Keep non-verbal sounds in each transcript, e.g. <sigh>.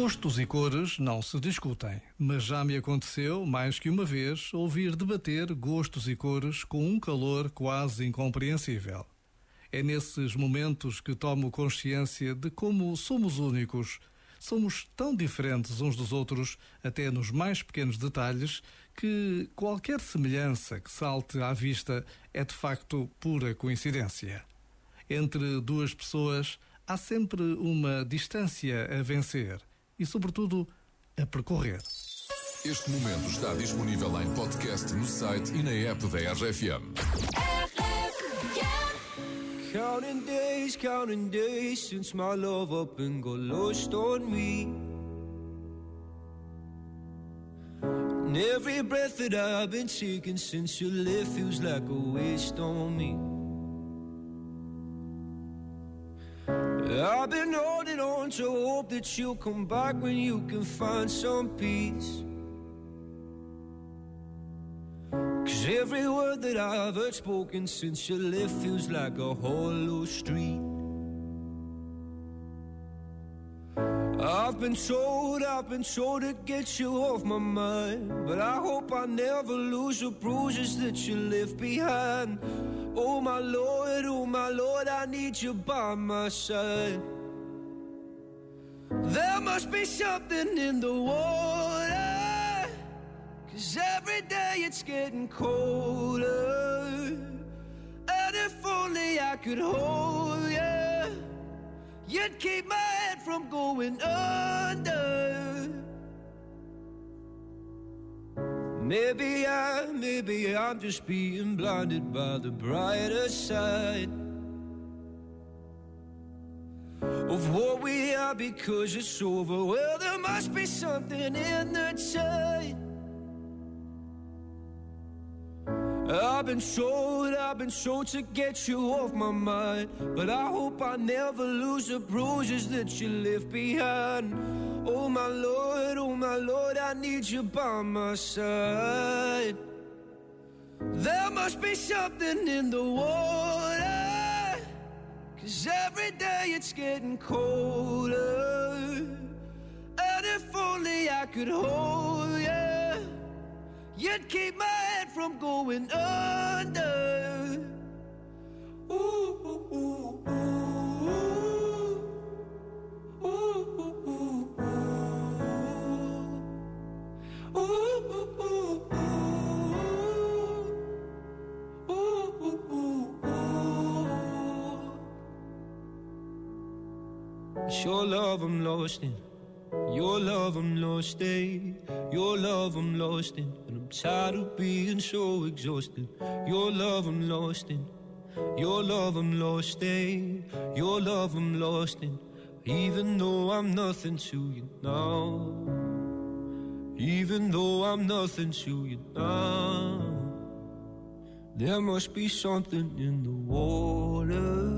Gostos e cores não se discutem, mas já me aconteceu, mais que uma vez, ouvir debater gostos e cores com um calor quase incompreensível. É nesses momentos que tomo consciência de como somos únicos, somos tão diferentes uns dos outros, até nos mais pequenos detalhes, que qualquer semelhança que salte à vista é de facto pura coincidência. Entre duas pessoas há sempre uma distância a vencer e, sobretudo, a percorrer. Este momento está disponível em podcast no site e na app da RFM. Counting days, counting days since my love up and got lost on me. And every breath that I've been taking since you left feels like a waste on me. I've been holding on to hope that you'll come back when you can find some peace. Cause every word that I've heard spoken since you left feels like a hollow street. I've been told, I've been told to get you off my mind. But I hope I never lose the bruises that you left behind. Oh my Lord, oh my Lord, I need you by my side. There must be something in the water. Cause every day it's getting colder. And if only I could hold you, you'd keep my head from going under. Maybe I, maybe I'm just being blinded by the brighter side of what we are because it's over. Well, there must be something in the tide. I've been told, I've been told to get you off my mind. But I hope I never lose the bruises that you left behind. Oh my Lord, Lord, I need you by my side. There must be something in the water. Cause every day it's getting colder. And if only I could hold you, you'd keep my head from going under. Ooh, ooh, ooh, ooh. It's your love I'm lost in. Your love I'm lost in. Your love I'm lost in. And I'm tired of being so exhausted. Your love I'm lost in. Your love I'm lost in. Your love I'm lost in. Even though I'm nothing to you now. Even though I'm nothing to you now. There must be something in the water.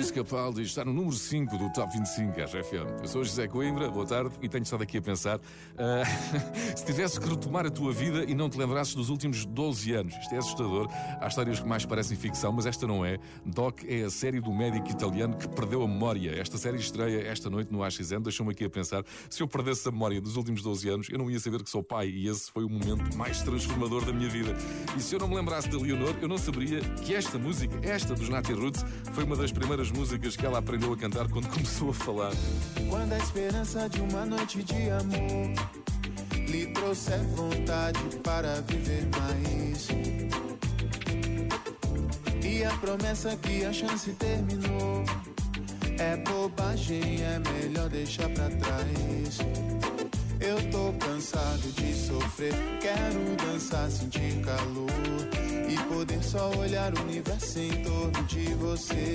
Luís Capaldi está no número 5 do Top 25 RFM. Eu sou José Coimbra, boa tarde, e tenho estado aqui a pensar. ah, <laughs> se tivesses que retomar a tua vida e não te lembrasses dos últimos 12 anos, isto é assustador. Há histórias que mais parecem ficção, mas esta não é. Doc é a série do médico italiano que perdeu a memória. Esta série estreia esta noite no AXN. Deixou-me aqui a pensar: se eu perdesse a memória dos últimos 12 anos, eu não ia saber que sou pai, e esse foi o momento mais transformador da minha vida. E se eu não me lembrasse da Leonor, eu não saberia que esta música, esta dos Nati Roots, foi uma das primeiras músicas que ela aprendeu a cantar quando <laughs> começou a falar. Quando a esperança de uma noite de amor lhe trouxer vontade para viver mais. E a promessa que a chance terminou é bobagem, é melhor deixar pra trás. Eu tô cansado de sofrer, quero dançar, sentir calor e poder só olhar o universo em torno de você.